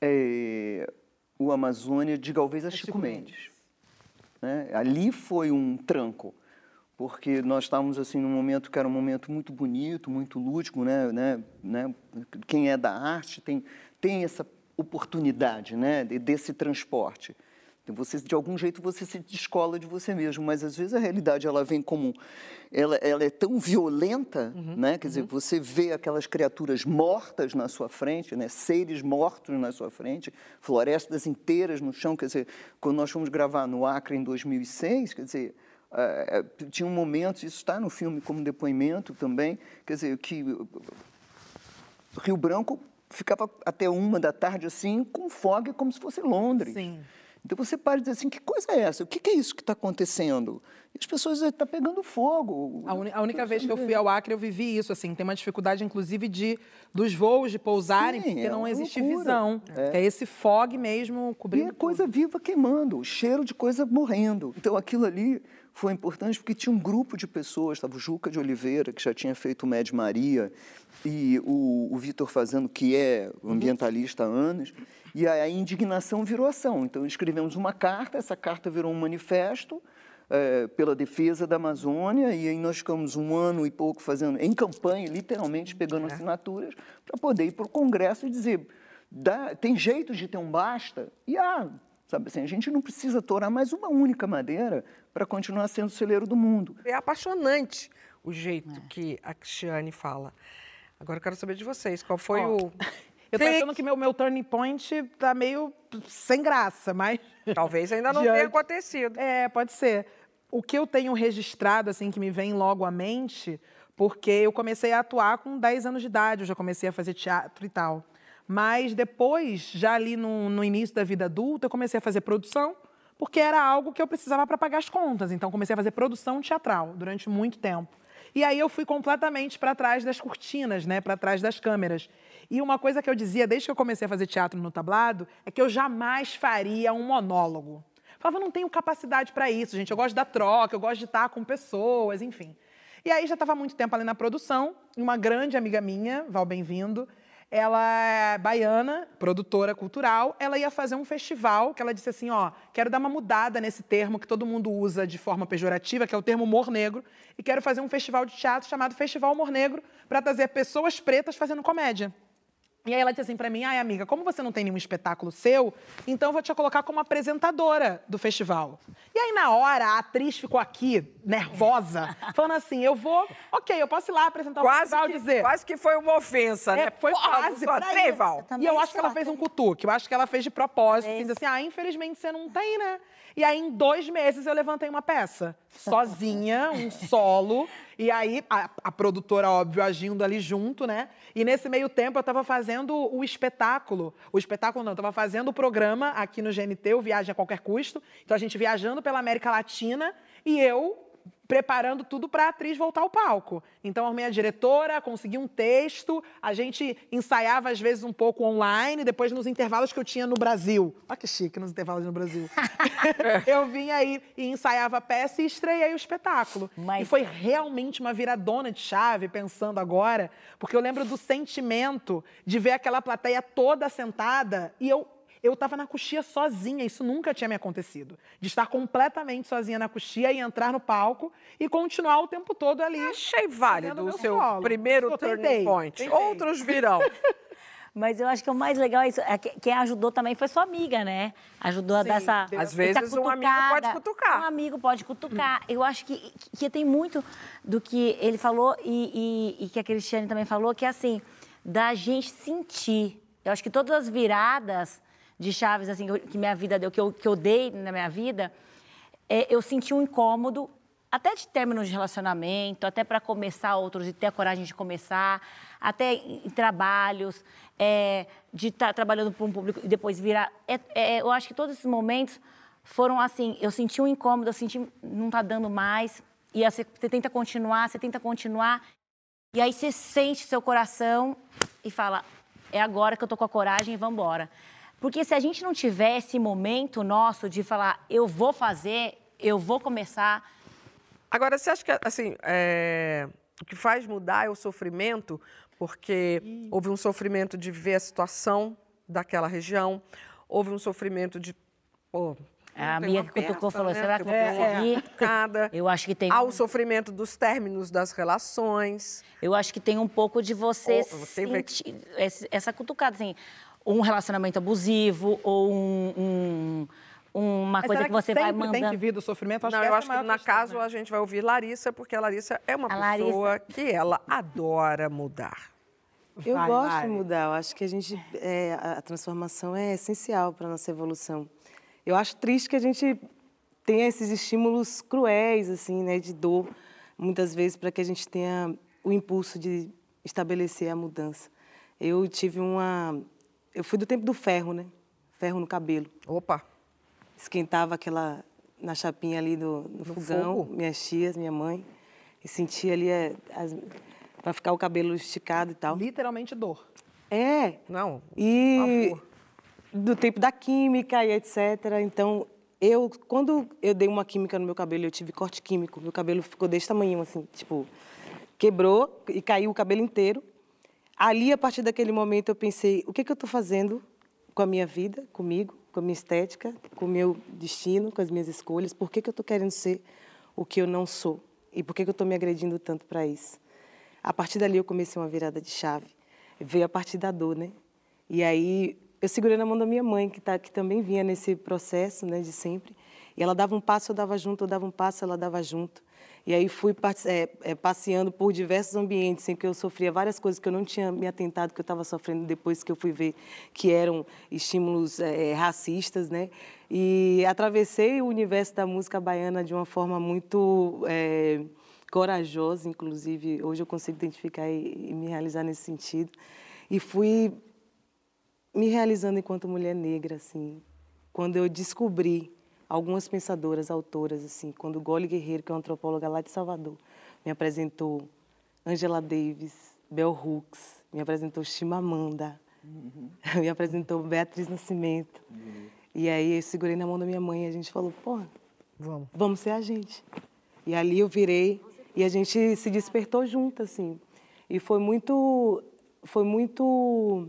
é, o Amazônia de Galvez a Chico Mendes. né? Ali foi um tranco, porque nós estávamos assim num momento que era um momento muito bonito, muito lúdico, né? né? né? Quem é da arte tem tem essa oportunidade, né? de- Desse transporte. Então você de algum jeito você se descola de você mesmo, mas às vezes a realidade ela vem como ela, ela é tão violenta, né? Quer dizer, você vê aquelas criaturas mortas na sua frente, né? Seres mortos na sua frente, florestas inteiras no chão, quer dizer, quando nós fomos gravar no Acre em 2006, quer dizer, eh, eh, tinha um momento, isso está no filme como depoimento também, quer dizer, que Rio Branco ficava até uma da tarde assim, com fog, como se fosse Londres. Sim. Então você para e diz assim, que coisa é essa? O que, que é isso que está acontecendo? E as pessoas dizem, está pegando fogo. A, uni- a única vez que eu fui ao Acre, eu vivi isso, assim. Tem uma dificuldade, inclusive, de dos voos de pousarem, Sim, porque é não existe loucura. visão. É. É esse fog mesmo E cobrindo é coisa viva queimando, o cheiro de coisa morrendo. Então aquilo ali foi importante porque tinha um grupo de pessoas, estava o Juca de Oliveira, que já tinha feito o Med Maria, e o, o Vitor Fazendo, que é ambientalista há anos, e a, a indignação virou ação. Então escrevemos uma carta, essa carta virou um manifesto, eh, pela defesa da Amazônia, e aí nós ficamos um ano e pouco fazendo, em campanha, literalmente pegando assinaturas, para poder ir para o Congresso e dizer, dá- tem jeito de ter um basta? E há, sabe assim, a gente não precisa torar mais uma única madeira para continuar sendo o celeiro do mundo. É apaixonante o jeito que a Cristiane fala. Agora eu quero saber de vocês, qual foi Ó, o... Eu tô achando que meu, meu turning point tá meio sem graça, mas. Talvez ainda não tenha acontecido. É, pode ser. o que eu tenho registrado, assim, que me vem logo à mente, porque eu comecei a atuar com 10 anos de idade, eu já comecei a fazer teatro e tal. Mas depois, já ali no, no início da vida adulta, eu comecei a fazer produção, porque era algo que eu precisava para pagar as contas. Então, comecei a fazer produção teatral durante muito tempo. E aí eu fui completamente para trás das cortinas, né, para trás das câmeras. E uma coisa que eu dizia desde que eu comecei a fazer teatro no tablado é que eu jamais faria um monólogo. Falava, não tenho capacidade para isso, gente. Eu gosto da troca, eu gosto de estar com pessoas, enfim. E aí já estava muito tempo ali na produção, e uma grande amiga minha, Val Bem-vindo, ela é baiana, produtora cultural, ela ia fazer um festival que ela disse assim, ó, quero dar uma mudada nesse termo que todo mundo usa de forma pejorativa, que é o termo humor negro, e quero fazer um festival de teatro chamado Festival Humor Negro para trazer pessoas pretas fazendo comédia. E aí ela disse assim para mim, ai amiga, como você não tem nenhum espetáculo seu, então eu vou te colocar como apresentadora do festival. E aí na hora a atriz ficou aqui, nervosa, falando assim, eu vou, ok, eu posso ir lá apresentar o Quase festival que, dizer... quase que foi uma ofensa, né? É, foi Porra, quase só. Val. E eu acho que ela fez um cutuque, eu acho que ela fez de propósito, diz assim, ah, infelizmente você não tem, né? E aí, em dois meses, eu levantei uma peça, sozinha, um solo. E aí, a, a produtora, óbvio, agindo ali junto, né? E nesse meio tempo, eu estava fazendo o espetáculo. O espetáculo não, eu estava fazendo o programa aqui no GNT, o Viagem a Qualquer Custo. Então, a gente viajando pela América Latina e eu preparando tudo para a atriz voltar ao palco. Então, arrumei a diretora, consegui um texto, a gente ensaiava às vezes um pouco online, depois nos intervalos que eu tinha no Brasil. Olha que chique, nos intervalos no Brasil. eu vinha aí e ensaiava a peça e estreiei o espetáculo. Mas- E foi realmente uma viradona de chave, pensando agora, porque eu lembro do sentimento de ver aquela plateia toda sentada e eu eu estava na coxia sozinha, isso nunca tinha me acontecido. De estar completamente sozinha na coxia e entrar no palco e continuar o tempo todo ali. Achei válido o seu solo. primeiro Eu turning tentei, point. tentei. Outros virão. Mas eu acho que o mais legal é isso. É que quem ajudou também foi sua amiga, né? Ajudou a dar essa. Às essa vezes um amigo pode cutucar. Um amigo pode cutucar. Eu acho que, que tem muito do que ele falou e, e- e que a Cristiane também falou, que é assim, da gente sentir. Eu acho que todas as viradas de chaves assim, que minha vida deu, que eu, que eu dei na minha vida, é, eu senti um incômodo, até de términos de relacionamento, até para começar outros e ter a coragem de começar, até em, trabalhos, é, de estar trabalhando para um público e depois virar. É- é, eu acho que todos esses momentos foram assim, eu senti um incômodo, eu senti não está dando mais, e aí você, você tenta continuar, você tenta continuar, e aí você sente seu coração e fala, é agora que eu tô com a coragem e vamos embora. Porque se a gente não tiver esse momento nosso de falar, eu vou fazer, eu vou começar, Agora, você acha que assim, é, o que faz mudar é o sofrimento? Porque houve um sofrimento de ver a situação daquela região, houve um sofrimento de. Pô, A uma que cutucou falou, né? será que eu vou pessoa conseguir? cutucada. eu acho que tem. Há o sofrimento dos términos das relações. Eu acho que tem um pouco de você Ou- sentir essa cutucada, assim, um relacionamento abusivo ou um- um- uma Mas coisa que você vai sempre tem mandando. que vir do sofrimento? Acho não, que eu essa acho é a que na questão, caso né? a gente vai ouvir Larissa, porque a Larissa é uma A pessoa que ela adora mudar. Eu Vai, gosto vai. de mudar. Eu acho que a gente é, a a transformação é essencial para nossa evolução. Eu acho triste que a gente tenha esses estímulos cruéis assim, né, de dor, muitas vezes para que a gente tenha o impulso de estabelecer a mudança. Eu tive uma eu fui do tempo do ferro, né? Ferro no cabelo. Opa! Esquentava aquela na chapinha ali do, no, fogão, fogo? minhas tias, minha mãe, e sentia ali para ficar o cabelo esticado e tal. Literalmente dor. É. Não. E do tempo da química e etc. Então, eu, quando eu dei uma química no meu cabelo, eu tive corte químico. Meu cabelo ficou desse tamanho, assim, tipo, quebrou e caiu o cabelo inteiro. Ali, a partir daquele momento, eu pensei: o que, que eu estou fazendo com a minha vida, comigo, com a minha estética, com o meu destino, com as minhas escolhas? Por que, que eu estou querendo ser o que eu não sou? E por que, que eu estou me agredindo tanto para isso? A partir dali, eu comecei uma virada de chave. Veio a partir da dor, né? E aí, eu segurei na mão da minha mãe, que, tá, que também vinha nesse processo, né, de sempre. E ela dava um passo, eu dava junto, eu dava um passo, ela dava junto. E aí fui é, é, passeando por diversos ambientes em que eu sofria várias coisas que eu não tinha me atentado que eu estava sofrendo depois que eu fui ver que eram estímulos é, racistas, né? E atravessei o universo da música baiana de uma forma muito é, corajosa, inclusive hoje eu consigo identificar e, e me realizar nesse sentido. E fui me realizando enquanto mulher negra, assim, quando eu descobri algumas pensadoras, autoras, assim, quando Gole Guerreiro, que é uma antropóloga lá de Salvador, me apresentou Angela Davis, Bell Hooks, me apresentou Chimamanda, uhum. me apresentou Beatriz Nascimento. Uhum. E aí eu segurei na mão da minha mãe e a gente falou, pô, vamos, vamos ser a gente. E ali eu virei e a gente se despertou junto, assim. E foi muito, foi muito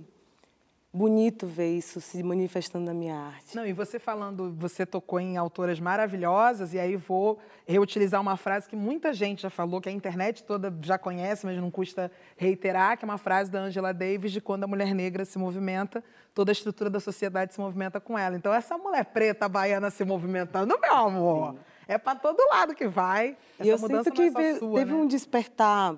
bonito ver isso se manifestando na minha arte. Não, e você falando, você tocou em autoras maravilhosas, e aí vou reutilizar uma frase que muita gente já falou, que a internet toda já conhece, mas não custa reiterar, que é uma frase da Angela Davis de quando a mulher negra se movimenta, toda a estrutura da sociedade se movimenta com ela. Então, essa mulher preta baiana se movimentando, meu amor, Sim. é para todo lado que vai. Essa e eu sinto que é sua, teve né? um despertar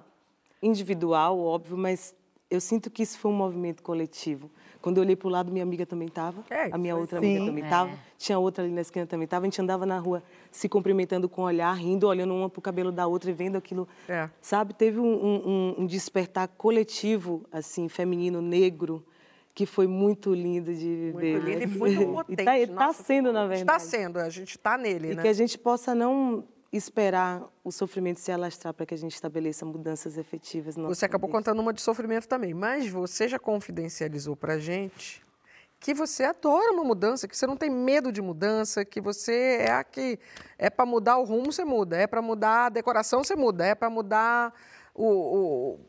individual, óbvio, mas eu sinto que isso foi um movimento coletivo. Quando eu olhei para o lado, minha amiga também estava, é, a minha outra sim, amiga também estava, é. tinha outra ali na esquina também estava. A gente andava na rua se cumprimentando com o olhar, rindo, olhando uma para o cabelo da outra e vendo aquilo. É. Sabe? Teve um, um, um, despertar coletivo, assim, feminino, negro, que foi muito lindo de ver. Muito lindo e muito potente. Está tá sendo, na verdade. Está sendo, a gente está nele, e né? que a gente possa não esperar o sofrimento se alastrar para que a gente estabeleça mudanças efetivas. No você acabou contando uma de sofrimento também, mas você já confidencializou para a gente que você adora uma mudança, que você não tem medo de mudança, que você é a que é para mudar o rumo você muda, é para mudar a decoração você muda, é para mudar o, o,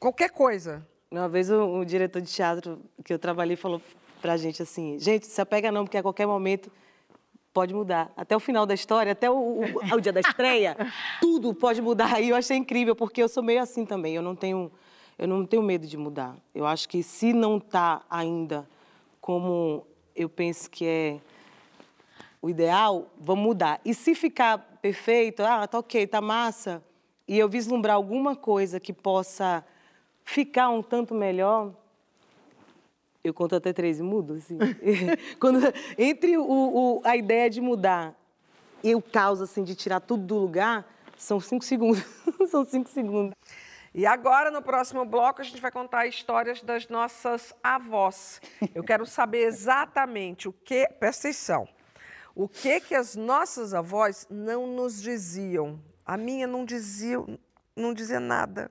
qualquer coisa. Uma vez o, o, diretor de teatro que eu trabalhei falou para a gente assim, gente, se apega não, porque a qualquer momento pode mudar. Até o final da história, até o, o, o dia da estreia, tudo pode mudar. E eu achei incrível, porque eu sou meio assim também. Eu não tenho, eu não tenho medo de mudar. Eu acho que se não está ainda como eu penso que é o ideal, vamos mudar. E se ficar perfeito, ah, tá ok, tá massa, e eu vislumbrar alguma coisa que possa ficar um tanto melhor, eu conto até três e mudo, assim. Quando, entre o, o, a ideia de mudar e o caos, assim, de tirar tudo do lugar, são cinco segundos. são cinco segundos. E agora, no próximo bloco, a gente vai contar histórias das nossas avós. Eu quero saber exatamente o que... Presta atenção. O que que as nossas avós não nos diziam? A minha não dizia, não dizia nada.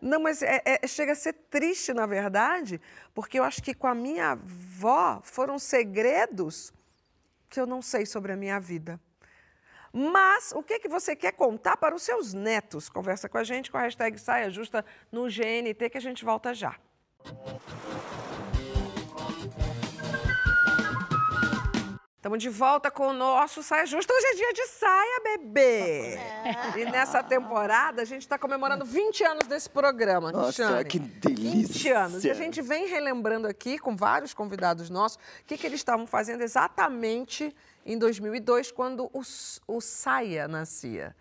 Não, mas é, é, chega a ser triste, na verdade, porque eu acho que com a minha avó foram segredos que eu não sei sobre a minha vida. Mas o que, que você quer contar para os seus netos? Conversa com a gente com a hashtag Saia Justa no GNT que a gente volta já. Estamos de volta com o nosso Saia Justa. Hoje é dia de saia, bebê! É. E nessa temporada a gente está comemorando 20 anos desse programa. Nossa, que delícia! 20 anos. E a gente vem relembrando aqui com vários convidados nossos o que, que eles estavam fazendo exatamente em 2002, quando o, o Saia nascia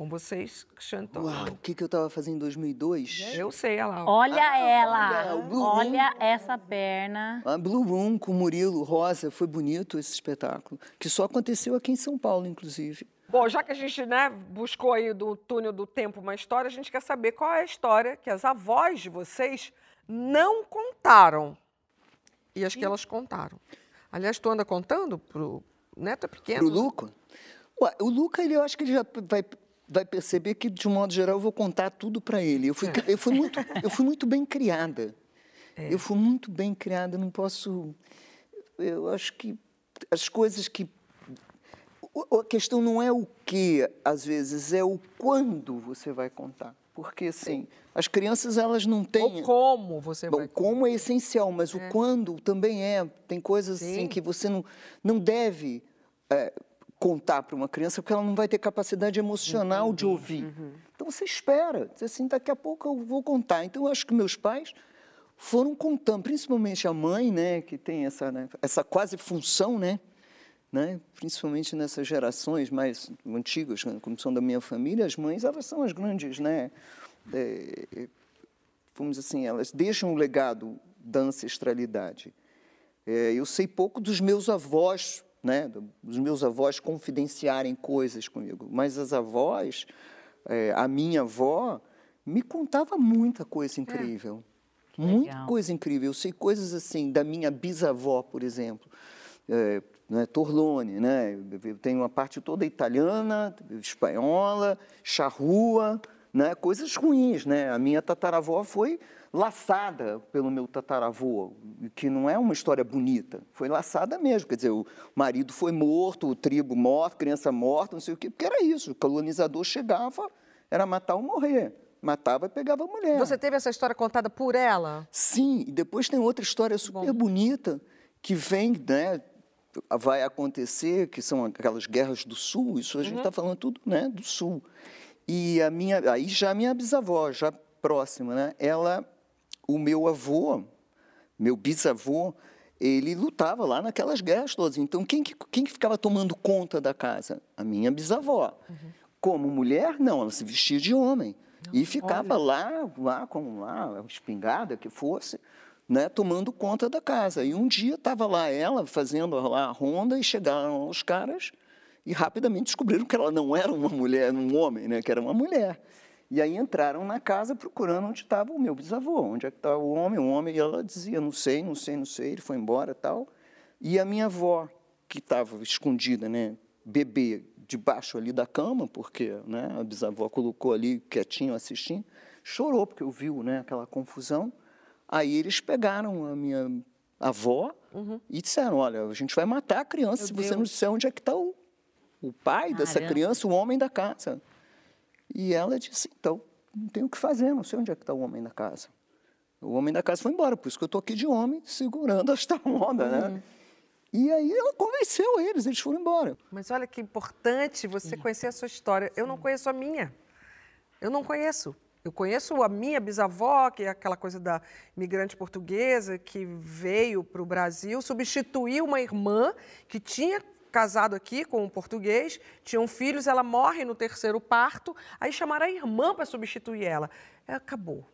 com vocês, Chantal. Uau, o que, que eu estava fazendo em 2002? Eu sei, olha lá. Olha ah, ela, olha, olha essa perna. A Blue Room com Murilo Rosa, foi bonito esse espetáculo, que só aconteceu aqui em São Paulo, inclusive. Bom, já que a gente né, buscou aí do túnel do tempo uma história, a gente quer saber qual é a história que as avós de vocês não contaram. E as que elas contaram. Aliás, tu anda contando pro neto é pequeno? Pro Luca? Ué, o Luca, ele, eu acho que ele já vai vai perceber que, de um modo geral, eu vou contar tudo para ele. Eu fui, é. eu, fui muito, eu fui muito bem criada. É. Eu fui muito bem criada, não posso... Eu acho que as coisas que... A questão não é o que, às vezes, é o quando você vai contar. Porque, assim, as crianças, elas não têm... O como você Bom, vai contar. como é essencial, mas é. o quando também é. Tem coisas, assim, Sim. assim, que você não, não deve... É, contar para uma criança, porque ela não vai ter capacidade emocional uhum, de ouvir. Uhum. Então você espera, diz assim, daqui a pouco eu vou contar. Então eu acho que meus pais foram contando, principalmente a mãe, né, que tem essa, né, essa quase função, né, né? principalmente nessas gerações mais antigas, né? como são da minha família, as mães, elas são as grandes, né? É, vamos dizer assim, elas deixam um legado da ancestralidade. É, eu sei pouco dos meus avós, né? dos meus avós confidenciarem coisas comigo, mas as avós, é, a minha avó, me contava muita coisa incrível. É. Muita Legal. coisa incrível. Eu sei coisas assim da minha bisavó, por exemplo. É, né, Torlone, né? Eu tenho uma parte toda italiana, espanhola, charrua, né? Coisas ruins, né? A minha tataravó foi laçada pelo meu tataravô, que não é uma história bonita, foi laçada mesmo, quer dizer, o marido foi morto, o tribo morto, criança morta, não sei o quê, porque era isso, o colonizador chegava, era matar ou morrer matava e pegava a mulher. Você teve essa história contada por ela? Sim, e depois tem outra história super Bom. bonita que vem, né, vai acontecer, que são aquelas guerras do Sul, isso a gente está uhum. falando tudo, né, do Sul. E a minha, aí já a minha bisavó, já próxima, né, ela, o meu avô, meu bisavô, ele lutava lá naquelas guerras todas. Então, quem que, quem que ficava tomando conta da casa? A minha bisavó. Uhum. Como mulher, não, ela se vestia de homem. Não, e ficava olha. lá, lá com lá, espingarda que fosse, né, tomando conta da casa. E um dia estava lá ela fazendo lá a ronda e chegaram os caras e rapidamente descobriram que ela não era uma mulher, um homem, né, que era uma mulher. E aí entraram na casa procurando onde estava o meu bisavô, onde é que estava o homem, o homem, e ela dizia, não sei, não sei, não sei, ele foi embora tal. E a minha avó, que estava escondida, né, bebê, debaixo ali da cama, porque né, a bisavó colocou ali quietinho assistindo, chorou porque ouviu né, aquela confusão. Aí eles pegaram a minha avó uhum. e disseram: Olha, a gente vai matar a criança Meu se Deus. você não disser onde é que está o, o pai Caramba. dessa criança, o homem da casa. E ela disse: Então, não tenho o que fazer, não sei onde é que está o homem da casa. O homem da casa foi embora, por isso que eu estou aqui de homem, segurando esta onda, né? uhum. né? E aí ela convenceu eles, eles foram embora. Mas olha que importante você conhecer a sua história. Eu não conheço a minha. Eu não conheço. Eu conheço a minha bisavó, que é aquela coisa da imigrante portuguesa que veio para o Brasil, substituiu uma irmã que tinha casado aqui com um português, tinham filhos, ela morre no terceiro parto, aí chamaram a irmã para substituir ela. É, acabou.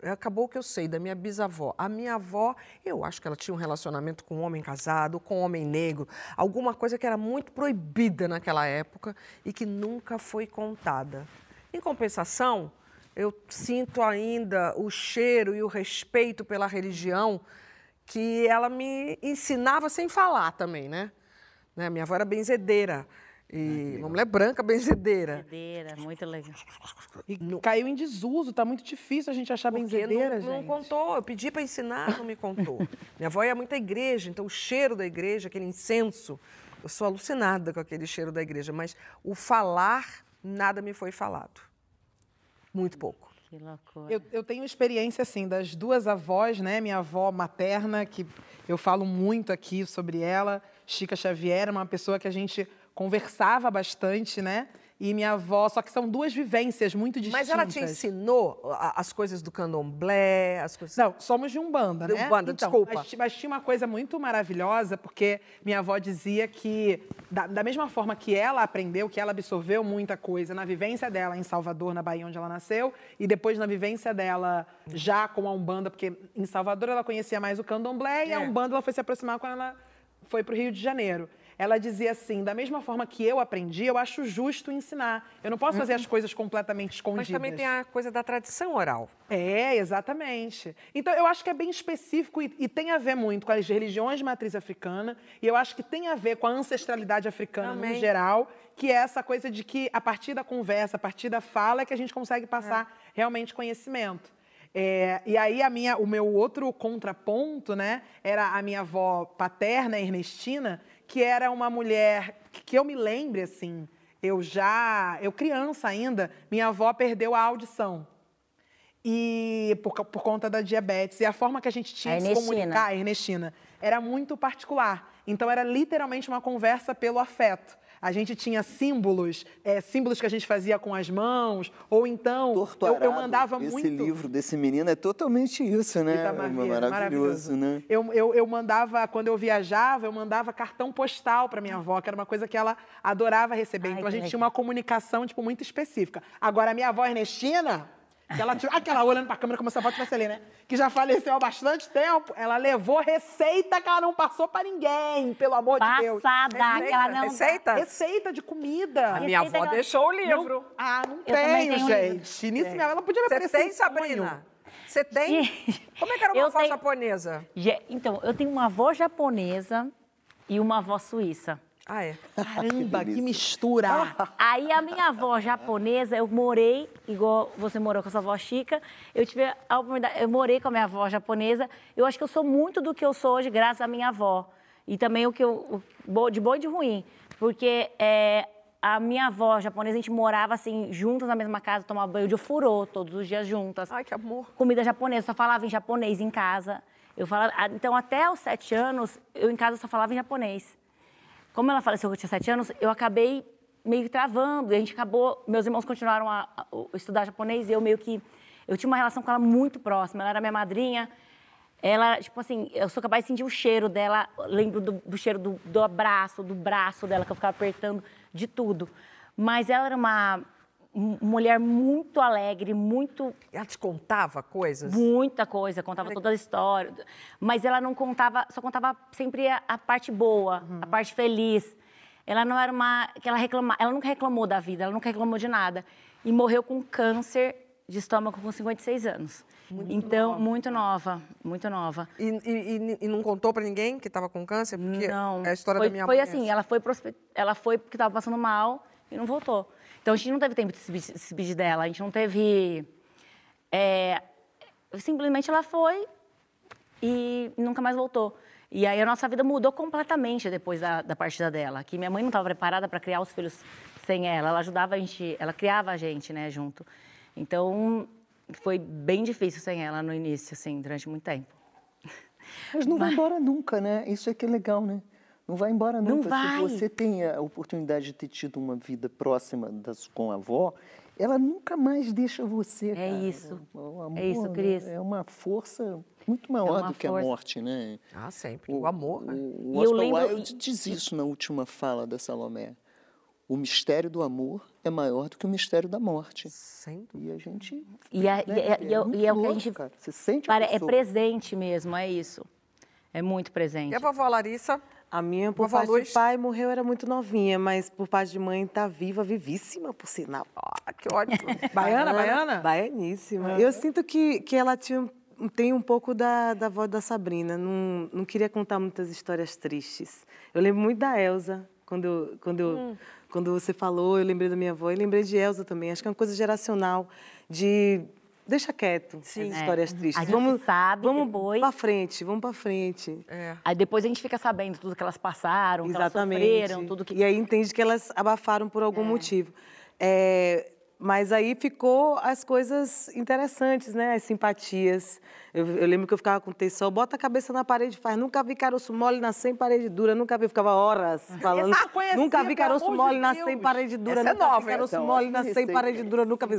É, acabou o que eu sei da minha bisavó. A minha avó, eu acho que ela tinha um relacionamento com um homem casado, com um homem negro, alguma coisa que era muito proibida naquela época e que nunca foi contada. Em compensação, eu sinto ainda o cheiro e o respeito pela religião que ela me ensinava sem falar também, né? Né? Minha avó era benzedeira. E uma mulher branca benzedeira. Benzedeira, muito legal. E no... caiu em desuso, tá muito difícil a gente achar Porque benzedeira, não, gente. Não contou, eu pedi para ensinar, não me contou. Minha avó ia muito à igreja, então o cheiro da igreja, aquele incenso, eu sou alucinada com aquele cheiro da igreja, mas o falar, nada me foi falado. Muito pouco. Que loucura. Eu, eu tenho experiência, assim, das duas avós, né? Minha avó materna, que eu falo muito aqui sobre ela, Chica Xavier, uma pessoa que a gente conversava bastante, né? e minha avó, só que são duas vivências muito distintas. Mas ela te ensinou as coisas do candomblé, as coisas... Não, somos de Umbanda, de né? Umbanda, então, desculpa. Mas, mas, tinha uma coisa muito maravilhosa, porque minha avó dizia que, da, da, mesma forma que ela aprendeu, que ela absorveu muita coisa na vivência dela em Salvador, na Bahia, onde ela nasceu, e depois na vivência dela já com a Umbanda, porque em Salvador ela conhecia mais o candomblé, é. e a é. Umbanda ela foi se aproximar quando ela foi para o Rio de Janeiro ela dizia assim: da mesma forma que eu aprendi, eu acho justo ensinar. Eu não posso fazer uhum. as coisas completamente escondidas. Mas também tem a coisa da tradição oral. É, exatamente. Então, eu acho que é bem específico e, e tem a ver muito com as religiões de matriz africana, e eu acho que tem a ver com a ancestralidade africana também. no geral, que é essa coisa de que, a partir da conversa, a partir da fala, é que a gente consegue passar é. realmente conhecimento. É, e aí a minha, o meu outro contraponto, né, era a minha avó paterna, Ernestina, que era uma mulher que eu me lembre assim, eu já, eu criança ainda, minha avó perdeu a audição. E por, por conta da diabetes. E a forma que a gente tinha de se comunicar, a Ernestina, era muito particular. Então era literalmente uma conversa pelo afeto. A gente tinha símbolos, é, símbolos que a gente fazia com as mãos, ou então Torto eu, eu mandava esse muito. livro desse menino é totalmente isso, né? Itamar maravilhoso, maravilhoso. né? Eu, eu, eu mandava, quando eu viajava, eu mandava cartão postal para minha avó, que era uma coisa que ela adorava receber. Ai, então a gente tinha uma comunicação, tipo, muito específica. Agora, a minha avó Ernestina, que ela tinha aquela olhando pra câmera como se a avó tivesse ali, né? Que já faleceu há bastante tempo, ela levou receita que ela não passou pra ninguém, pelo amor de Deus. Passada, que ela não... Receita? Receita de comida. A minha Receita avó ela- deixou o livro. Ah, não Eu tenho, tenho um gente. Nisso, minha- ela podia me Você aparecer tem, em sonho. Sabrina? Você tem? Gente, Como é que era uma eu avó tenho- japonesa? Então, eu tenho uma avó japonesa e uma avó suíça. Ah, é? Caramba, que mistura. Aí a minha avó japonesa, eu morei, igual você morou com a sua avó Chica, eu tive a oportunidade, eu morei com a minha avó japonesa. Eu acho que eu sou muito do que eu sou hoje graças à minha avó. E também o que eu, o de bom e de ruim. Porque é, a minha avó japonesa, a gente morava assim, juntas na mesma casa, tomava banho de ofurô todos os dias juntas. Ai, que amor. Comida japonesa, só falava em japonês em casa. Eu falava, então, até os sete anos, eu em casa só falava em japonês. Como ela faleceu quando eu tinha sete anos, eu acabei meio travando. E a gente acabou, meus irmãos continuaram a, a- estudar japonês e eu meio que. Eu tinha uma relação com ela muito próxima. Ela era minha madrinha. Ela, tipo assim, eu sou capaz de sentir o cheiro dela. Lembro do, do cheiro do, do abraço, do braço dela, que eu ficava apertando, de tudo. Mas ela era uma mulher muito alegre, muito Ela te contava coisas? Muita coisa, contava toda a história. Mas ela não contava, só contava sempre a, a parte boa, a parte feliz. Ela não era uma. que ela, reclama, ela nunca reclamou da vida, ela nunca reclamou de nada. E morreu com câncer de estômago com 56 anos. então, muito nova, muito nova. E, e- e- não contou pra ninguém que tava com câncer? Porque Não. é a história foi, da minha Foi mãe. assim, ela foi, ela foi porque estava passando mal e não voltou. Então a gente não teve tempo de se despedir- dela, a gente não teve. é, simplesmente ela foi e nunca mais voltou. E aí a nossa vida mudou completamente depois da, da partida dela. Que minha mãe não estava preparada para criar os filhos sem ela. Ela ajudava a gente, ela criava a gente, né, junto. Então foi bem difícil sem ela no início, assim, durante muito tempo. Mas não vai embora nunca, né? Isso é que é legal, né? Não vai embora Não nunca. vai. Se você tem a oportunidade de ter tido uma vida próxima das, com a avó, ela nunca mais deixa você. É cara. isso. O amor É isso, Cris. É uma força muito maior uma do que a força. morte, né? Ah, sempre. O, amor. né? O, E o eu Oscar lembro- Wilde diz isso na última fala da Salomé. O mistério do amor é maior do que o mistério da morte. Sem E a gente. E é, e né, é- e é- muito e é o que a gente. cara. Você sente a Pare- é presente mesmo, é isso. É muito E presente. a vovó Larissa? A minha, por Vovó parte Luz? de pai, morreu, era muito novinha, mas por parte de mãe, tá viva, vivíssima, por sinal. Ah, que ótimo. Baiana, baiana? Baianíssima. Eu sinto que, que ela tinha, tem um pouco da, da voz da Sabrina. Não, não queria contar muitas histórias tristes. Eu lembro muito da Elsa, quando, eu- quando, eu- quando você falou, eu lembrei da minha avó e lembrei de Elsa também. Acho que é uma coisa geracional de... Deixa quieto as histórias É. tristes. A gente vamos, sabe vamos depois. pra frente, vamos pra frente. É. Aí depois a gente fica sabendo tudo que elas passaram, que Exatamente. elas sofreram, tudo que. E aí entende que elas abafaram por algum motivo. É, mas aí ficou as coisas interessantes, né? As simpatias. Eu, eu lembro que eu ficava com o bota a cabeça na parede, faz. Nunca vi caroço mole nascer em parede dura, nunca vi, eu ficava horas falando. Essa conhecia, nunca vi caroço mole de nascer em parede dura, Essa é nunca nova, vi caroço então. mole nascer em parede dura, nunca vi.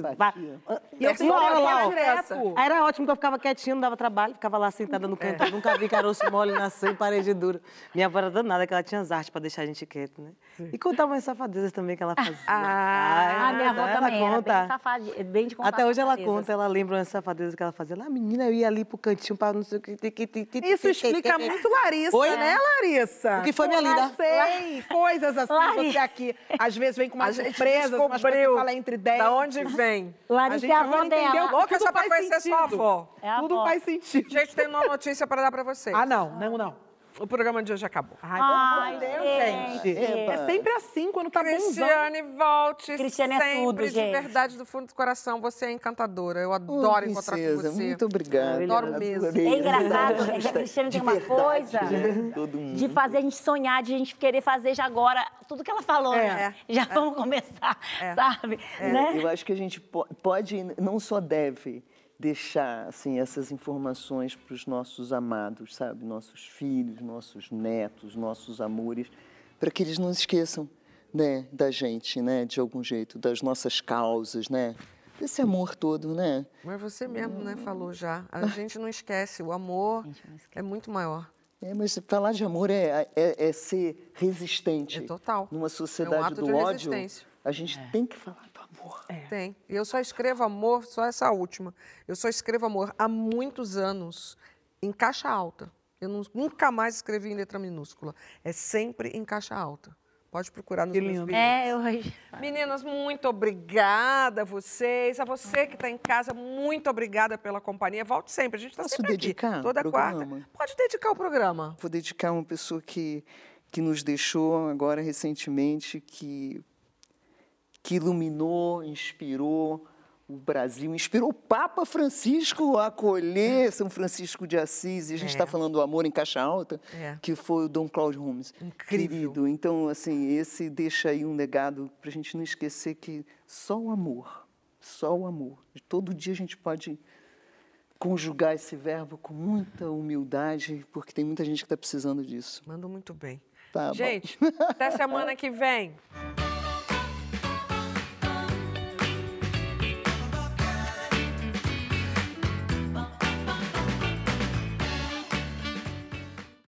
E eu Uma hora lá, ó. era ótimo que eu ficava quietinha, não dava trabalho, ficava lá sentada no canto. Nunca vi caroço mole nascer em parede dura. Minha avó era danada, que ela tinha as artes para deixar a gente quieto, né? E contava umas safadezas também que ela fazia. Ah, minha avó também era bem conta. safada, bem de Até hoje ela conta, ela lembra umas safadezas que ela fazia. Lá, menina, eu ia ali pro cantinho para não sei o que. Isso explica muito Larissa, Oi? né, Larissa? O que foi, minha linda? Sei, coisas assim, Larissa. você aqui. Às vezes vem com umas surpresas, umas coisas que fala entre dentes. da onde vem. A Larissa gente é a avó dela. Louca já pra conhecer sua avó. É Tudo avó. faz sentido. Gente, tem uma notícia para dar para vocês. Ah, não, não, não. O programa de hoje acabou. Ai, Ai, de Deus, gente. gente. É sempre assim, quando tá bonzão. Cristiane, volte Cristiane é sempre, tudo, de gente. verdade, do fundo do coração. Você é encantadora. Eu adoro encontrar com você. Muito obrigado. Adoro mesmo. Adorei. É engraçado, é que a Cristiane tem De uma verdade, coisa né? Todo mundo. de fazer a gente sonhar, de a gente querer fazer já agora tudo que ela falou, É, né? Já vamos começar, sabe? É, Né? Eu acho que a gente po- pode, não só deve, deixar assim essas informações para os nossos amados, sabe? Nossos filhos, nossos netos, nossos amores, para que eles não esqueçam né, da gente, né, de algum jeito, das nossas causas, né? Desse amor todo, né? Mas você mesmo, né, falou já. A gente não esquece, o amor é muito maior. É, mas falar de amor é, é, é ser resistente. É total. Numa É um sociedade ato do de ódio, a gente tem que falar amor. Tem. E eu só escrevo amor, só essa última. Eu só escrevo amor há muitos anos em caixa alta. Eu nu- nunca mais escrevi em letra minúscula. É sempre em caixa alta. Pode procurar nos Que meus lindo. vídeos. É, eu. Meninas, muito obrigada a vocês. A você que está em casa, muito obrigada pela companhia. Volte sempre. A gente está Posso sempre dedicar aqui, toda quarta. Pode dedicar o programa. Vou dedicar a uma pessoa que, que nos deixou agora recentemente, que, que iluminou, inspirou o Brasil, inspirou o Papa Francisco a acolher São Francisco de Assis. E a gente está É. falando do amor em caixa alta, É. que foi o Dom Cláudio Holmes. Incrível. Querido. Então, assim, esse deixa aí um legado para a gente não esquecer que só o amor, só o amor. Todo dia a gente pode conjugar esse verbo com muita humildade, porque tem muita gente que está precisando disso. Mandou muito bem. Tá bom. gente, até semana que vem.